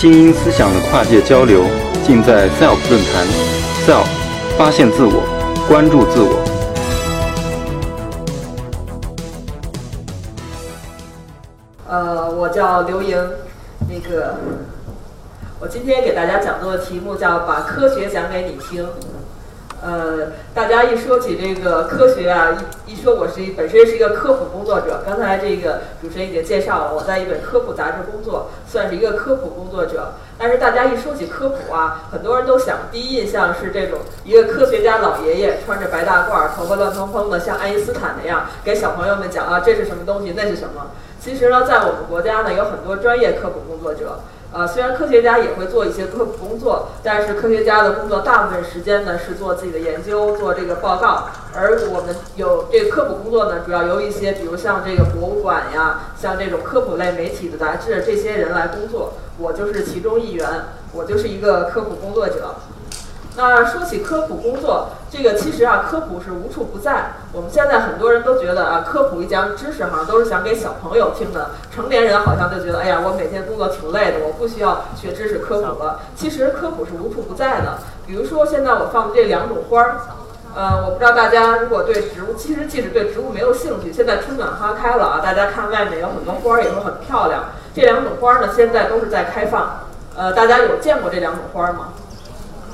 精英思想的跨界交流，尽在 SELF 论坛。SELF，发现自我，关注自我。呃，我叫刘莹，那个，我今天给大家讲座的题目叫“把科学讲给你听”。呃，大家一说起这个科学啊，一一说我是一本身是一个科普工作者。刚才这个主持人已经介绍了，我在一本科普杂志工作，算是一个科普工作者。但是大家一说起科普啊，很多人都想第一印象是这种一个科学家老爷爷穿着白大褂，头发乱蓬蓬的，像爱因斯坦那样给小朋友们讲啊这是什么东西，那是什么。其实呢，在我们国家呢，有很多专业科普工作者。呃，虽然科学家也会做一些科普工作，但是科学家的工作大部分时间呢是做自己的研究，做这个报告。而我们有这个科普工作呢，主要由一些，比如像这个博物馆呀，像这种科普类媒体的杂志这些人来工作。我就是其中一员，我就是一个科普工作者。那说起科普工作，这个其实啊，科普是无处不在。我们现在很多人都觉得啊，科普一讲知识，好像都是想给小朋友听的。成年人好像就觉得，哎呀，我每天工作挺累的，我不需要学知识科普了。其实科普是无处不在的。比如说现在我放的这两种花儿，呃，我不知道大家如果对植物，其实即使对植物没有兴趣，现在春暖花开了啊，大家看外面有很多花儿也都很漂亮。这两种花儿呢，现在都是在开放。呃，大家有见过这两种花儿吗？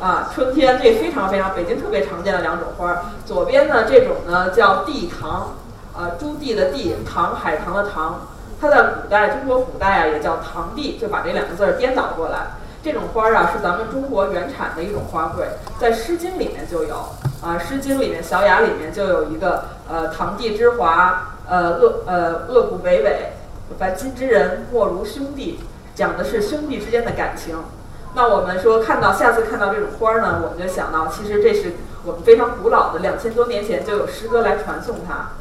啊，春天这非常非常北京特别常见的两种花儿。左边呢，这种呢叫地堂，啊，朱棣的地，唐海棠的棠。它在古代，中国古代啊也叫堂地，就把这两个字儿颠倒过来。这种花儿啊是咱们中国原产的一种花卉，在《诗经》里面就有。啊，《诗经》里面《小雅》里面就有一个呃，堂棣之华，呃，恶呃恶骨伟伟，凡今之人莫如兄弟，讲的是兄弟之间的感情。那我们说看到下次看到这种花儿呢，我们就想到，其实这是我们非常古老的，两千多年前就有诗歌来传颂它。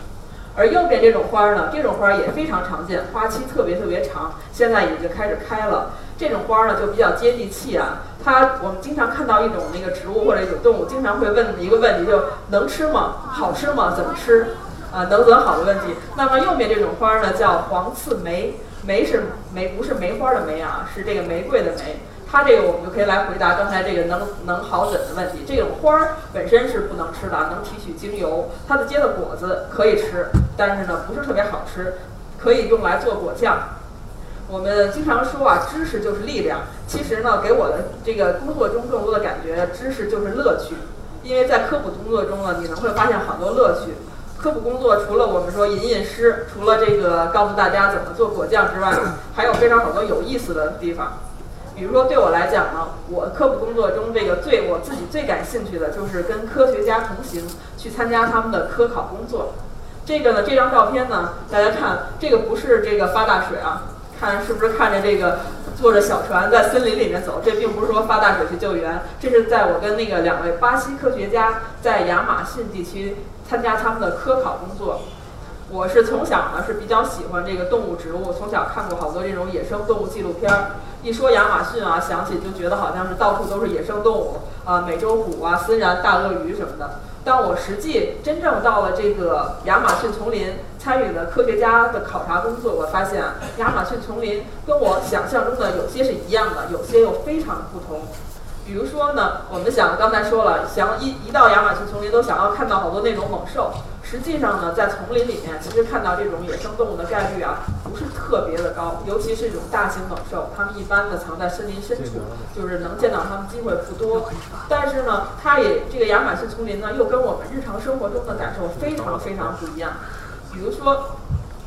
而右边这种花儿呢，这种花儿也非常常见，花期特别特别长，现在已经开始开了。这种花儿呢就比较接地气啊。它我们经常看到一种那个植物或者一种动物，经常会问一个问题，就能吃吗？好吃吗？怎么吃？啊，能怎好的问题。那么右边这种花儿呢，叫黄刺梅，梅是梅，不是梅花的梅啊，是这个玫瑰的玫。它这个我们就可以来回答刚才这个能能好怎的问题。这种花儿本身是不能吃的，能提取精油。它的结的果子可以吃，但是呢不是特别好吃，可以用来做果酱。我们经常说啊，知识就是力量。其实呢，给我的这个工作中更多的感觉，知识就是乐趣。因为在科普工作中呢，你能会发现好多乐趣。科普工作除了我们说吟吟诗，除了这个告诉大家怎么做果酱之外，还有非常好多有意思的地方。比如说，对我来讲呢，我科普工作中这个最我自己最感兴趣的就是跟科学家同行，去参加他们的科考工作。这个呢，这张照片呢，大家看，这个不是这个发大水啊，看是不是看着这个坐着小船在森林里面走？这并不是说发大水去救援，这是在我跟那个两位巴西科学家在亚马逊地区参加他们的科考工作。我是从小呢是比较喜欢这个动物植物，从小看过好多这种野生动物纪录片儿。一说亚马逊啊，想起就觉得好像是到处都是野生动物啊，美洲虎啊、森蚺、大鳄鱼什么的。但我实际真正到了这个亚马逊丛林，参与了科学家的考察工作，我发现亚马逊丛林跟我想象中的有些是一样的，有些又非常不同。比如说呢，我们想刚才说了，想一一到亚马逊丛林都想要看到好多那种猛兽。实际上呢，在丛林里面，其实看到这种野生动物的概率啊，不是特别的高。尤其是这种大型猛兽，它们一般的藏在森林深处，就是能见到它们机会不多。但是呢，它也这个亚马逊丛林呢，又跟我们日常生活中的感受非常非常不一样。比如说。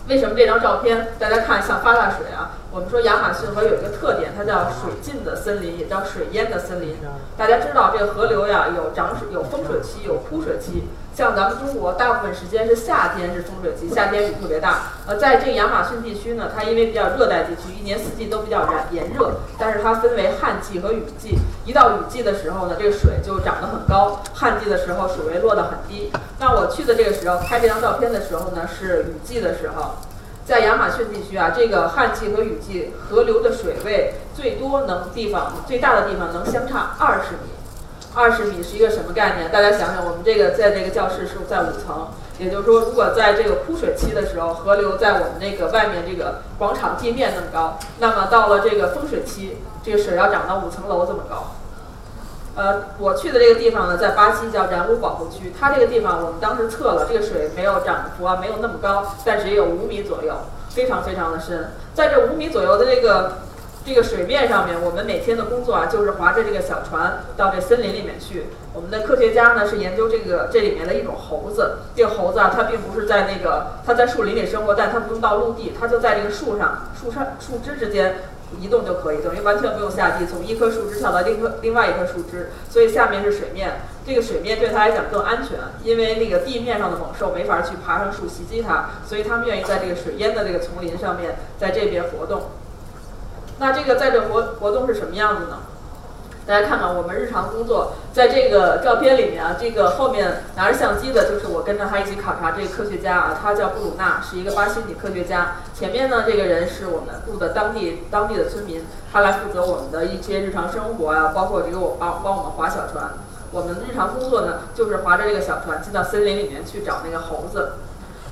为什么这张照片大家看像发大水啊？我们说亚马逊河有一个特点，它叫水浸的森林，也叫水淹的森林。大家知道这个河流呀，有涨水、有丰水期、有枯水期。像咱们中国，大部分时间是夏天是丰水期，夏天雨特别大。呃，在这个亚马逊地区呢，它因为比较热带地区，一年四季都比较炎炎热，但是它分为旱季和雨季。一到雨季的时候呢，这个水就涨得很高；旱季的时候，水位落得很低。那我去的这个时候拍这张照片的时候呢，是雨季的时候。在亚马逊地区啊，这个旱季和雨季河流的水位最多能地方最大的地方能相差二十米。二十米是一个什么概念？大家想想，我们这个在这个教室是在五层，也就是说，如果在这个枯水期的时候，河流在我们那个外面这个广场地面那么高，那么到了这个丰水期，这个水要涨到五层楼这么高。呃，我去的这个地方呢，在巴西叫然乌保护区，它这个地方我们当时测了，这个水没有涨幅啊，没有那么高，但是也有五米左右，非常非常的深。在这五米左右的这个这个水面上面，我们每天的工作啊，就是划着这个小船到这森林里面去。我们的科学家呢是研究这个这里面的一种猴子，这个猴子啊，它并不是在那个它在树林里生活，但它不用到陆地，它就在这个树上树上树枝之间。移动就可以，等于完全不用下地，从一棵树枝跳到另棵另外一棵树枝，所以下面是水面。这个水面对它来讲更安全，因为那个地面上的猛兽没法去爬上树袭击它，所以他们愿意在这个水淹的这个丛林上面，在这边活动。那这个在这活活动是什么样子呢？大家看看我们日常工作，在这个照片里面啊，这个后面拿着相机的就是我跟着他一起考察这个科学家啊，他叫布鲁纳，是一个巴西女科学家。前面呢，这个人是我们雇的当地当地的村民，他来负责我们的一些日常生活啊，包括这个我帮帮我们划小船。我们日常工作呢，就是划着这个小船进到森林里面去找那个猴子。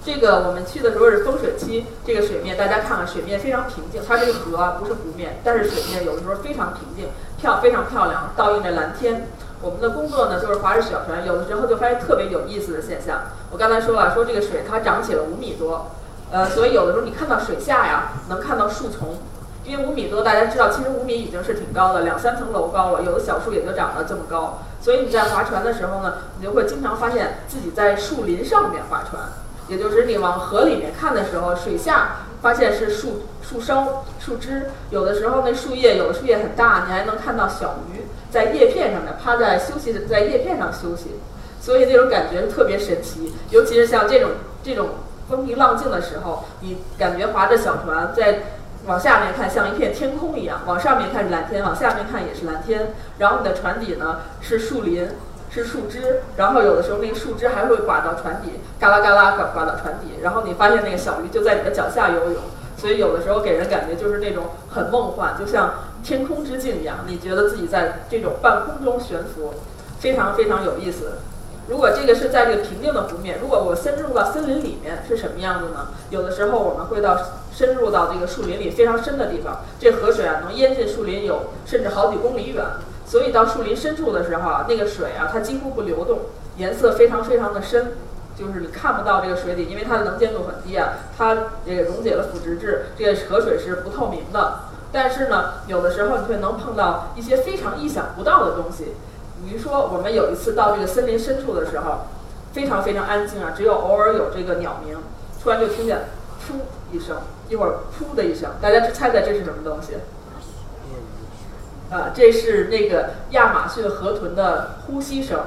这个我们去的时候是丰水期，这个水面大家看看，水面非常平静。它这个河不是湖面，但是水面有的时候非常平静，漂非常漂亮，倒映着蓝天。我们的工作呢就是划着小船，有的时候就发现特别有意思的现象。我刚才说了，说这个水它涨起了五米多，呃，所以有的时候你看到水下呀，能看到树丛，因为五米多，大家知道其实五米已经是挺高的，两三层楼高了，有的小树也就长得这么高。所以你在划船的时候呢，你就会经常发现自己在树林上面划船。也就是你往河里面看的时候，水下发现是树树梢、树枝，有的时候那树叶有的树叶很大，你还能看到小鱼在叶片上面趴在休息，在叶片上休息，所以那种感觉特别神奇。尤其是像这种这种风平浪静的时候，你感觉划着小船在往下面看像一片天空一样，往上面看是蓝天，往下面看也是蓝天，然后你的船底呢是树林。是树枝，然后有的时候那个树枝还会刮到船底，嘎啦嘎啦刮刮到船底，然后你发现那个小鱼就在你的脚下游泳，所以有的时候给人感觉就是那种很梦幻，就像天空之境一样，你觉得自己在这种半空中悬浮，非常非常有意思。如果这个是在这个平静的湖面，如果我深入到森林里面是什么样子呢？有的时候我们会到深入到这个树林里非常深的地方，这河水啊能淹进树林有甚至好几公里远。所以到树林深处的时候啊，那个水啊，它几乎不流动，颜色非常非常的深，就是你看不到这个水底，因为它的能见度很低啊，它也溶解了腐殖质，这个河水是不透明的。但是呢，有的时候你会能碰到一些非常意想不到的东西，比如说我们有一次到这个森林深处的时候，非常非常安静啊，只有偶尔有这个鸟鸣，突然就听见噗一声，一会儿噗的一声，大家猜猜这是什么东西？呃，这是那个亚马逊河豚的呼吸声。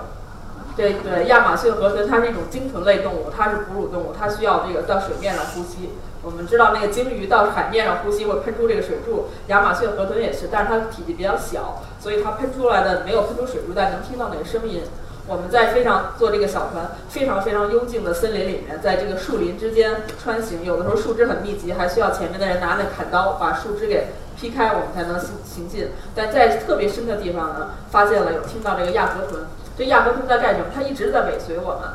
对对，亚马逊河豚它是一种鲸豚类动物，它是哺乳动物，它需要这个到水面上呼吸。我们知道那个鲸鱼到海面上呼吸会喷出这个水柱，亚马逊河豚也是，但是它体积比较小，所以它喷出来的没有喷出水柱，但能听到那个声音。我们在非常坐这个小船，非常非常幽静的森林里面，在这个树林之间穿行，有的时候树枝很密集，还需要前面的人拿那砍刀把树枝给。劈开我们才能行行进，但在特别深的地方呢，发现了有听到这个亚河豚。这亚河豚在干什么？它一直在尾随我们，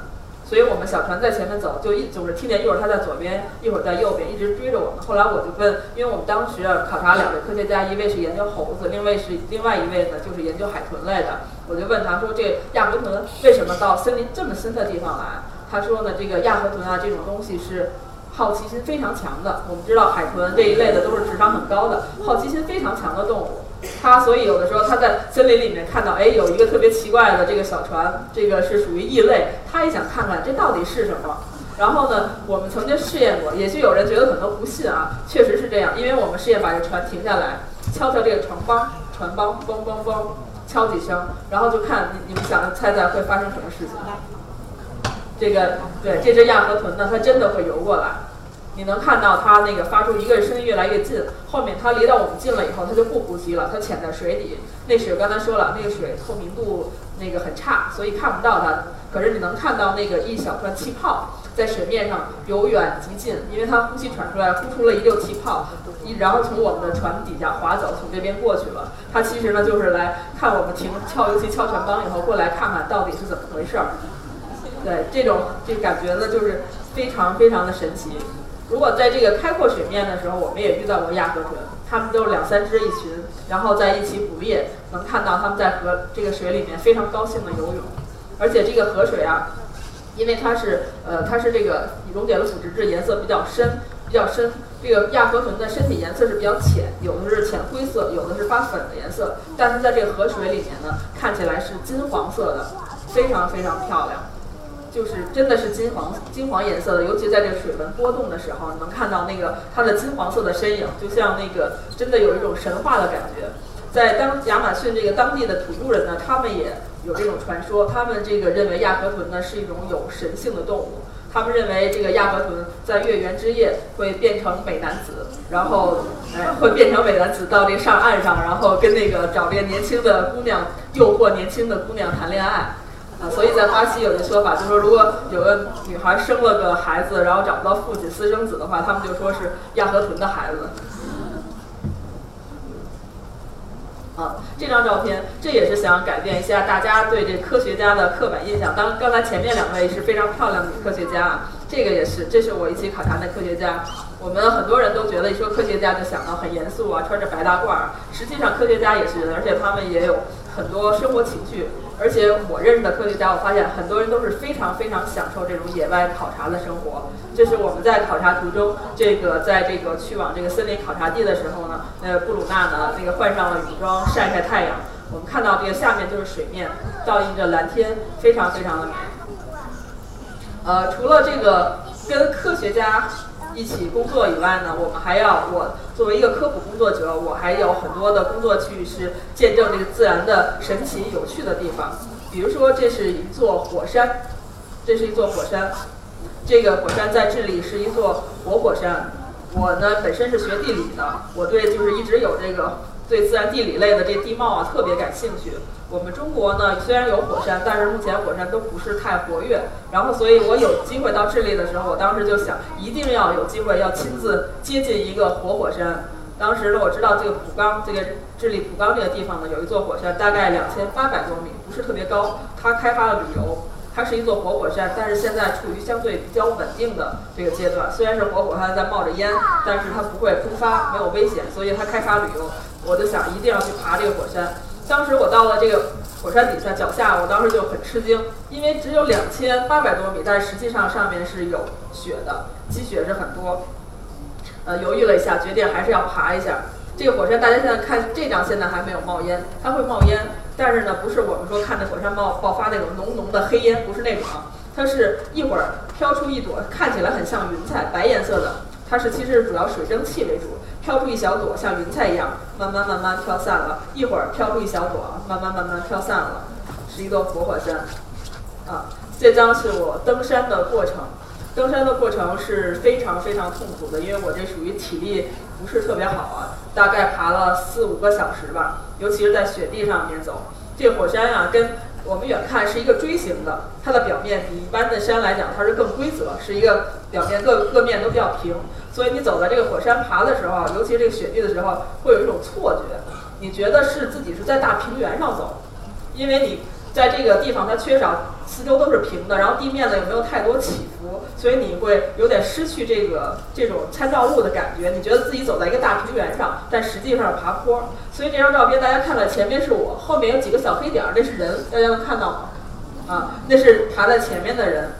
所以我们小船在前面走，就一总是听见一会儿它在左边，一会儿在右边，一直追着我们。后来我就问，因为我们当时考察两位科学家，一位是研究猴子，另外是另外一位呢就是研究海豚类的。我就问他说，这亚河豚为什么到森林这么深的地方来？他说呢，这个亚河豚啊，这种东西是。好奇心非常强的，我们知道海豚这一类的都是智商很高的，好奇心非常强的动物。它所以有的时候它在森林里面看到，哎，有一个特别奇怪的这个小船，这个是属于异类，它也想看看这到底是什么。然后呢，我们曾经试验过，也许有人觉得可能不信啊，确实是这样，因为我们试验把这船停下来，敲敲这个船帮，船帮，嘣嘣嘣，敲几声，然后就看你你们想猜猜会发生什么事情。这个对这只亚河豚呢，它真的会游过来。你能看到它那个发出一个声音越来越近，后面它离到我们近了以后，它就不呼吸了，它潜在水底。那水刚才说了，那个水透明度那个很差，所以看不到它。可是你能看到那个一小串气泡在水面上由远及近，因为它呼吸喘出来，呼出了一溜气泡，一然后从我们的船底下划走，从这边过去了。它其实呢就是来看我们停，敲尤其敲船帮以后过来看看到底是怎么回事儿。对，这种这感觉呢，就是非常非常的神奇。如果在这个开阔水面的时候，我们也遇到过亚河豚，它们都是两三只一群，然后在一起捕猎，能看到它们在河这个水里面非常高兴的游泳，而且这个河水啊，因为它是呃它是这个溶解了腐殖质，颜色比较深比较深。这个亚河豚的身体颜色是比较浅，有的是浅灰色，有的是发粉的颜色，但是在这个河水里面呢，看起来是金黄色的，非常非常漂亮。就是真的是金黄金黄颜色的，尤其在这个水纹波动的时候，能看到那个它的金黄色的身影，就像那个真的有一种神话的感觉。在当亚马逊这个当地的土著人呢，他们也有这种传说，他们这个认为亚河豚呢是一种有神性的动物，他们认为这个亚河豚在月圆之夜会变成美男子，然后哎会变成美男子到这个上岸上，然后跟那个找这个年轻的姑娘，诱惑年轻的姑娘谈恋爱。所以在巴西有一个说法，就是说如果有个女孩生了个孩子，然后找不到父亲私生子的话，他们就说是亚河豚的孩子。啊，这张照片，这也是想改变一下大家对这科学家的刻板印象。当刚才前面两位是非常漂亮的女科学家，这个也是，这是我一起考察的科学家。我们很多人都觉得一说科学家就想到很严肃啊，穿着白大褂儿。实际上科学家也是人，而且他们也有很多生活情趣。而且我认识的科学家，我发现很多人都是非常非常享受这种野外考察的生活。这是我们在考察途中，这个在这个去往这个森林考察地的时候呢，呃，布鲁纳呢那个换上了雨装晒晒太阳。我们看到这个下面就是水面，倒映着蓝天，非常非常的美。呃，除了这个跟科学家。一起工作以外呢，我们还要我作为一个科普工作者，我还有很多的工作去是见证这个自然的神奇有趣的地方。比如说，这是一座火山，这是一座火山，这个火山在智利是一座活火山。我呢本身是学地理的，我对就是一直有这个对自然地理类的这地貌啊特别感兴趣。我们中国呢，虽然有火山，但是目前火山都不是太活跃。然后，所以我有机会到智利的时候，我当时就想，一定要有机会要亲自接近一个活火山。当时呢，我知道这个普冈，这个智利普冈这个地方呢，有一座火山，大概两千八百多米，不是特别高。它开发了旅游，它是一座活火山，但是现在处于相对比较稳定的这个阶段。虽然是活火山在冒着烟，但是它不会喷发，没有危险，所以它开发旅游。我就想一定要去爬这个火山。当时我到了这个火山底下脚下，我当时就很吃惊，因为只有两千八百多米，但实际上上面是有雪的，积雪是很多。呃，犹豫了一下，决定还是要爬一下这个火山。大家现在看这张，现在还没有冒烟，它会冒烟，但是呢，不是我们说看那火山爆爆发那种浓浓的黑烟，不是那种啊，它是一会儿飘出一朵，看起来很像云彩，白颜色的，它是其实主要水蒸气为主。飘出一小朵，像云彩一样，慢慢慢慢飘散了。一会儿飘出一小朵，慢慢慢慢飘散了，是一座活火山。啊，这张是我登山的过程。登山的过程是非常非常痛苦的，因为我这属于体力不是特别好啊，大概爬了四五个小时吧，尤其是在雪地上面走。这火山啊，跟我们远看是一个锥形的，它的表面比一般的山来讲，它是更规则，是一个表面各各面都比较平。所以你走在这个火山爬的时候，尤其这个雪地的时候，会有一种错觉，你觉得是自己是在大平原上走，因为你在这个地方它缺少四周都是平的，然后地面呢也没有太多起所以你会有点失去这个这种参照物的感觉，你觉得自己走在一个大平原上，但实际上是爬坡。所以这张照片大家看到前面是我，后面有几个小黑点儿，那是人，大家能看到吗？啊，那是爬在前面的人。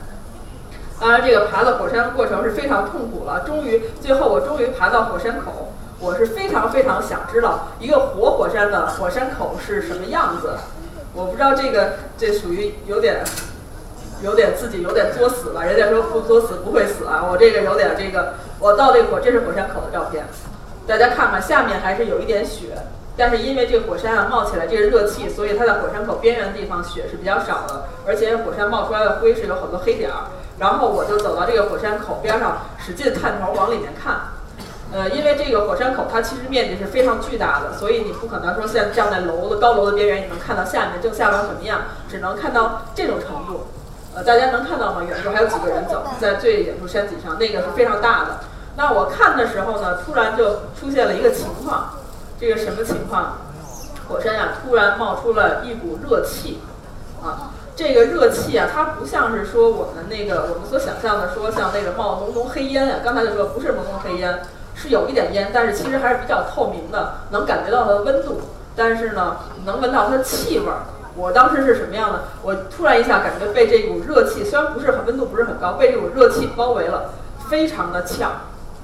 当然，这个爬到火山的过程是非常痛苦了。终于，最后我终于爬到火山口。我是非常非常想知道一个活火山的火山口是什么样子。我不知道这个，这属于有点，有点自己有点作死了。人家说不作死不会死啊，我这个有点这个。我到这个火，这是火山口的照片，大家看看，下面还是有一点雪，但是因为这个火山啊冒起来这个热气，所以它在火山口边缘的地方雪是比较少的，而且火山冒出来的灰是有很多黑点儿。然后我就走到这个火山口边上，使劲探头往里面看。呃，因为这个火山口它其实面积是非常巨大的，所以你不可能说像站在楼的高楼的边缘，你能看到下面正下方什么样，只能看到这种程度。呃，大家能看到吗？远处还有几个人走在最远处山脊上，那个是非常大的。那我看的时候呢，突然就出现了一个情况，这个什么情况？火山呀，突然冒出了一股热气，啊。这个热气啊，它不像是说我们那个我们所想象的说像那个冒浓浓黑烟啊，刚才就说不是浓浓黑烟，是有一点烟，但是其实还是比较透明的，能感觉到它的温度，但是呢，能闻到它的气味儿。我当时是什么样的？我突然一下感觉被这股热气，虽然不是很温度不是很高，被这股热气包围了，非常的呛。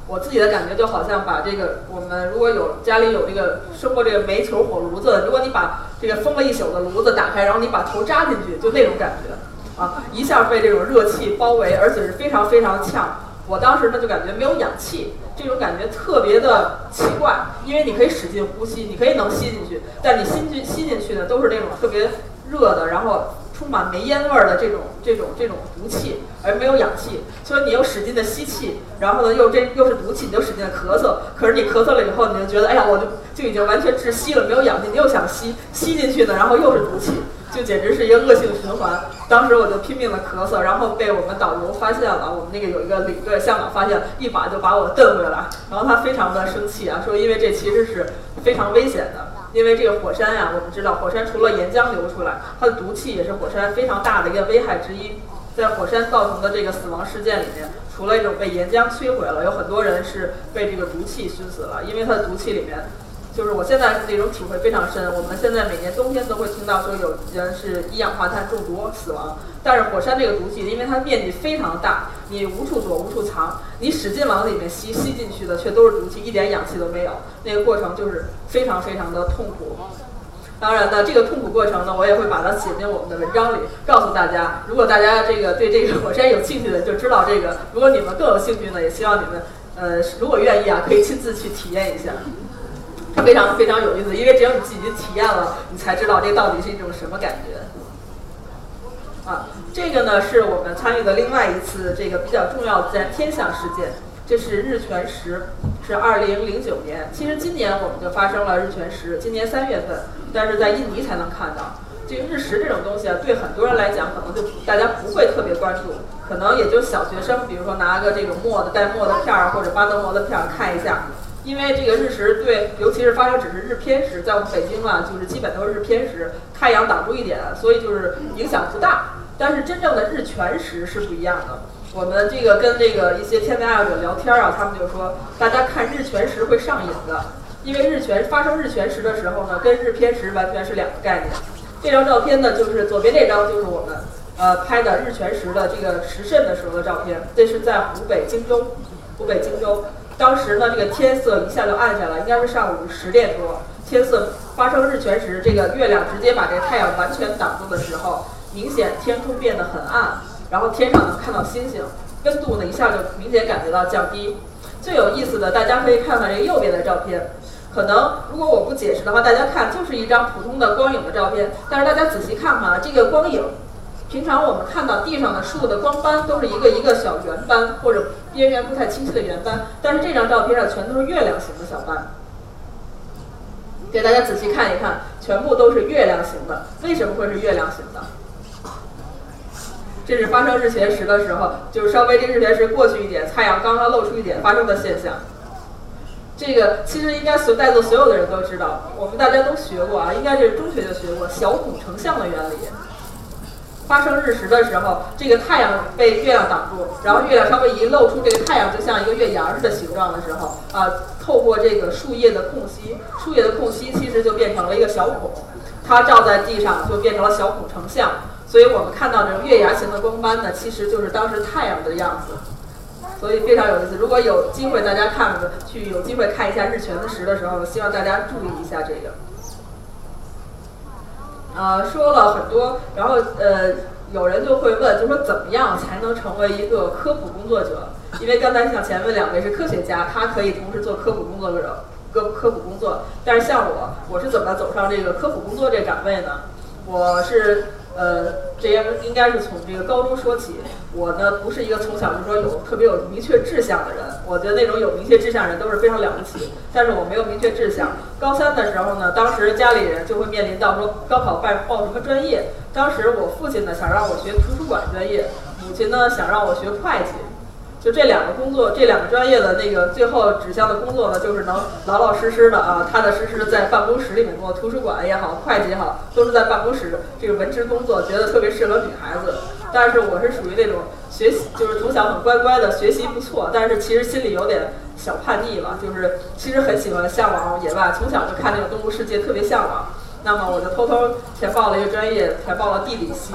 我自己的感觉就好像把这个我们如果有家里有这个生过这个煤球火炉子，如果你把这个封了一宿的炉子打开，然后你把头扎进去，就那种感觉啊，一下被这种热气包围，而且是非常非常呛。我当时呢就感觉没有氧气，这种感觉特别的奇怪，因为你可以使劲呼吸，你可以能吸进去，但你吸进吸进去的都是那种特别热的，然后充满煤烟味儿的这种这种这种毒气，而没有氧气，所以你又使劲的吸气，然后呢又这又是毒气，你就使劲的咳嗽，可是你咳嗽了以后，你就觉得哎呀，我就就已经完全窒息了，没有氧气，你又想吸吸进去呢，然后又是毒气。就简直是一个恶性循环。当时我就拼命的咳嗽，然后被我们导游发现了。我们那个有一个领队香港发现，一把就把我瞪回来。然后他非常的生气啊，说因为这其实是非常危险的，因为这个火山呀，我们知道火山除了岩浆流出来，它的毒气也是火山非常大的一个危害之一。在火山造成的这个死亡事件里面，除了一种被岩浆摧毁了，有很多人是被这个毒气熏死了，因为它的毒气里面。就是我现在那种体会非常深。我们现在每年冬天都会听到说有人是一氧化碳中毒死亡，但是火山这个毒气，因为它面积非常大，你无处躲无处藏，你使劲往里面吸，吸进去的却都是毒气，一点氧气都没有。那个过程就是非常非常的痛苦。当然呢，这个痛苦过程呢，我也会把它写进我们的文章里，告诉大家。如果大家这个对这个火山有兴趣的，就知道这个；如果你们更有兴趣呢，也希望你们，呃，如果愿意啊，可以亲自去体验一下。非常非常有意思，因为只有你自己体验了，你才知道这到底是一种什么感觉。啊，这个呢是我们参与的另外一次这个比较重要的自然天象事件，这是日全食，是二零零九年。其实今年我们就发生了日全食，今年三月份，但是在印尼才能看到。这个日食这种东西啊，对很多人来讲，可能就大家不会特别关注，可能也就小学生，比如说拿个这种墨的带墨的片儿或者巴德膜的片儿看一下。因为这个日食对，尤其是发生只是日偏食，在我们北京啊，就是基本都是日偏食，太阳挡住一点，所以就是影响不大。但是真正的日全食是不一样的。我们这个跟这个一些天文爱好者聊天啊，他们就说，大家看日全食会上瘾的，因为日全发生日全食的时候呢，跟日偏食完全是两个概念。这张照片呢，就是左边这张就是我们呃拍的日全食的这个食甚的时候的照片，这是在湖北荆州，湖北荆州。当时呢，这个天色一下就暗下来，应该是上午十点多，天色发生日全食，这个月亮直接把这个太阳完全挡住的时候，明显天空变得很暗，然后天上能看到星星，温度呢一下就明显感觉到降低。最有意思的，大家可以看看这个右边的照片，可能如果我不解释的话，大家看就是一张普通的光影的照片，但是大家仔细看看啊，这个光影。平常我们看到地上的树的光斑都是一个一个小圆斑或者边缘不太清晰的圆斑，但是这张照片上全都是月亮形的小斑。给大家仔细看一看，全部都是月亮形的。为什么会是月亮形的？这是发生日全食的时候，就是稍微这日全食过去一点，太阳刚刚露出一点发生的现象。这个其实应该所在座所有的人都知道，我们大家都学过啊，应该是中学就学过小孔成像的原理。发生日食的时候，这个太阳被月亮挡住，然后月亮稍微一露出这个太阳，就像一个月牙似的形状的时候，啊，透过这个树叶的空隙，树叶的空隙其实就变成了一个小孔，它照在地上就变成了小孔成像，所以我们看到这种月牙形的光斑呢，其实就是当时太阳的样子，所以非常有意思。如果有机会大家看去有机会看一下日全食的时候，希望大家注意一下这个。呃，说了很多，然后呃，有人就会问，就说怎么样才能成为一个科普工作者？因为刚才像前面两位是科学家，他可以同时做科普工作者，科科普工作。但是像我，我是怎么走上这个科普工作这岗位呢？我是。呃，这应应该是从这个高中说起。我呢，不是一个从小就说有特别有明确志向的人。我觉得那种有明确志向的人都是非常了不起。但是我没有明确志向。高三的时候呢，当时家里人就会面临到说高考报报什么专业。当时我父亲呢想让我学图书馆专业，母亲呢想让我学会计。就这两个工作，这两个专业的那个最后指向的工作呢，就是能老老实实的啊，踏踏实实在办公室里面做，图书馆也好，会计也好，都是在办公室这个文职工作，觉得特别适合女孩子。但是我是属于那种学习，就是从小很乖乖的，学习不错，但是其实心里有点小叛逆吧，就是其实很喜欢向往野外，从小就看那个动物世界，特别向往。那么我就偷偷填报了一个专业，填报了地理系。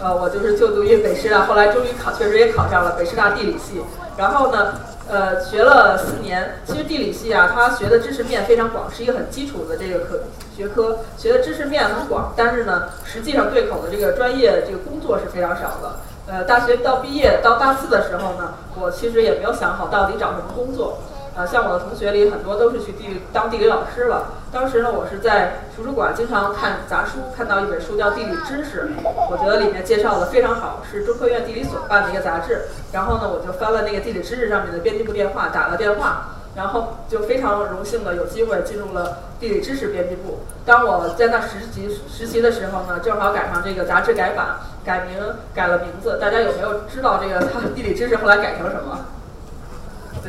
呃，我就是就读于北师大，后来终于考，确实也考上了北师大地理系。然后呢，呃，学了四年。其实地理系啊，它学的知识面非常广，是一个很基础的这个科学科，学的知识面很广。但是呢，实际上对口的这个专业这个工作是非常少的。呃，大学到毕业到大四的时候呢，我其实也没有想好到底找什么工作。呃，像我的同学里很多都是去地理当地理老师了。当时呢，我是在图书馆经常看杂书，看到一本书叫《地理知识》，我觉得里面介绍的非常好，是中科院地理所办的一个杂志。然后呢，我就翻了那个《地理知识》上面的编辑部电话，打了电话，然后就非常荣幸的有机会进入了地理知识编辑部。当我在那实习实习的时候呢，正好赶上这个杂志改版，改名改了名字。大家有没有知道这个 《地理知识》后来改成什么？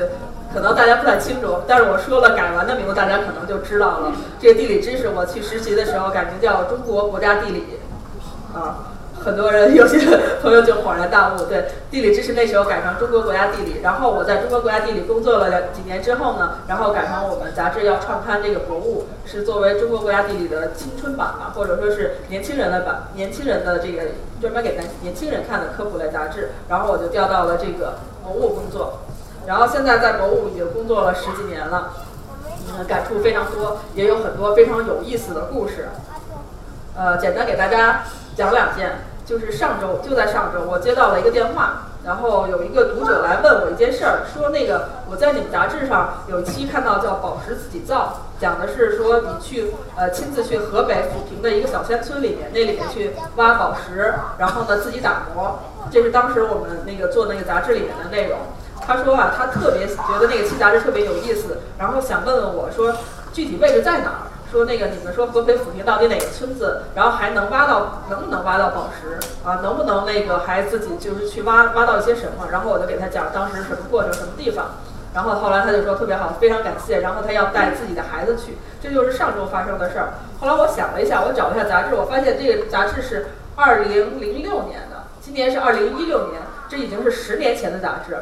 对。可能大家不太清楚，但是我说了改完的名字，大家可能就知道了。这个地理知识，我去实习的时候改名叫中国国家地理，啊，很多人有些朋友就恍然大悟，对，地理知识那时候改成中国国家地理。然后我在中国国家地理工作了两几年之后呢，然后改成我们杂志要创刊这个博物，是作为中国国家地理的青春版嘛，或者说是年轻人的版，年轻人的这个专门给咱年轻人看的科普类杂志。然后我就调到了这个博物工作。然后现在在博物已经工作了十几年了，嗯，感触非常多，也有很多非常有意思的故事。呃，简单给大家讲两件，就是上周就在上周，我接到了一个电话，然后有一个读者来问我一件事儿，说那个我在你们杂志上有一期看到叫“宝石自己造”，讲的是说你去呃亲自去河北抚平的一个小山村里面，那里面去挖宝石，然后呢自己打磨，这是当时我们那个做那个杂志里面的内容。他说啊，他特别觉得那个期杂志特别有意思，然后想问问我说，具体位置在哪儿？说那个你们说河北抚平到底哪个村子？然后还能挖到，能不能挖到宝石啊？能不能那个还自己就是去挖挖到一些什么？然后我就给他讲当时什么过程，什么地方。然后后来他就说特别好，非常感谢。然后他要带自己的孩子去，这就是上周发生的事儿。后来我想了一下，我找了一下杂志，我发现这个杂志是二零零六年的，今年是二零一六年，这已经是十年前的杂志。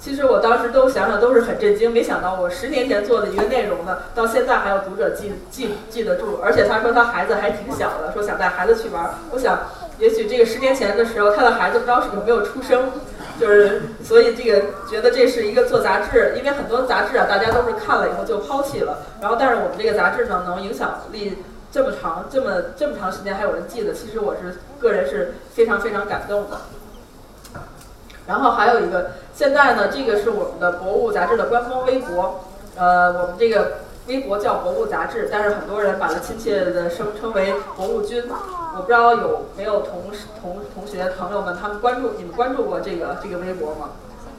其实我当时都想想都是很震惊，没想到我十年前做的一个内容呢，到现在还有读者记记记得住，而且他说他孩子还挺小的，说想带孩子去玩。我想，也许这个十年前的时候，他的孩子不知道有没有出生，就是所以这个觉得这是一个做杂志，因为很多杂志啊，大家都是看了以后就抛弃了，然后但是我们这个杂志呢，能影响力这么长，这么这么长时间还有人记得，其实我是个人是非常非常感动的。然后还有一个，现在呢，这个是我们的博物杂志的官方微博，呃，我们这个微博叫博物杂志，但是很多人把它亲切的声称为博物君。我不知道有没有同同同学朋友们，他们关注你们关注过这个这个微博吗？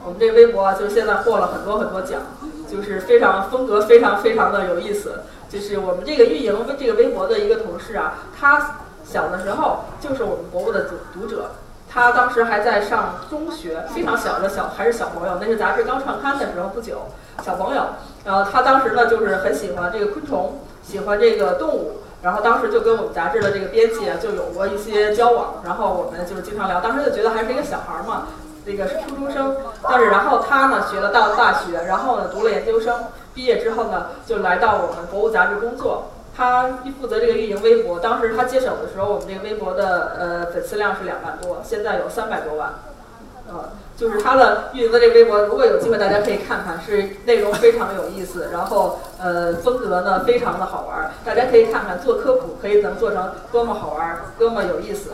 我们这个微博，就现在获了很多很多奖，就是非常风格非常非常的有意思。就是我们这个运营这个微博的一个同事啊，他小的时候就是我们博物的读读者。他当时还在上中学，非常小的小还是小朋友，那是杂志刚创刊的时候不久，小朋友。然后他当时呢就是很喜欢这个昆虫，喜欢这个动物，然后当时就跟我们杂志的这个编辑啊就有过一些交往，然后我们就是经常聊。当时就觉得还是一个小孩嘛，那个是初中生，但是然后他呢学了到了大学，然后呢读了研究生，毕业之后呢就来到我们博物杂志工作。他负责这个运营微博，当时他接手的时候，我们这个微博的呃粉丝量是两万多，现在有三百多万，呃，就是他的运营的这个微博，如果有机会大家可以看看，是内容非常有意思，然后呃风格呢非常的好玩，大家可以看看做科普可以能做成多么好玩，多么有意思。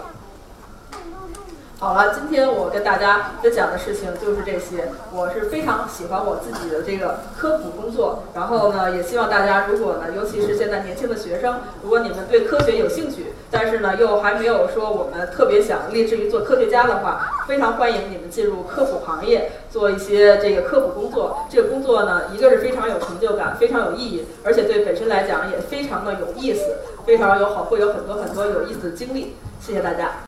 好了，今天我跟大家分享的事情就是这些。我是非常喜欢我自己的这个科普工作，然后呢，也希望大家如果呢，尤其是现在年轻的学生，如果你们对科学有兴趣，但是呢又还没有说我们特别想立志于做科学家的话，非常欢迎你们进入科普行业，做一些这个科普工作。这个工作呢，一个是非常有成就感，非常有意义，而且对本身来讲也非常的有意思，非常有好，会有很多很多有意思的经历。谢谢大家。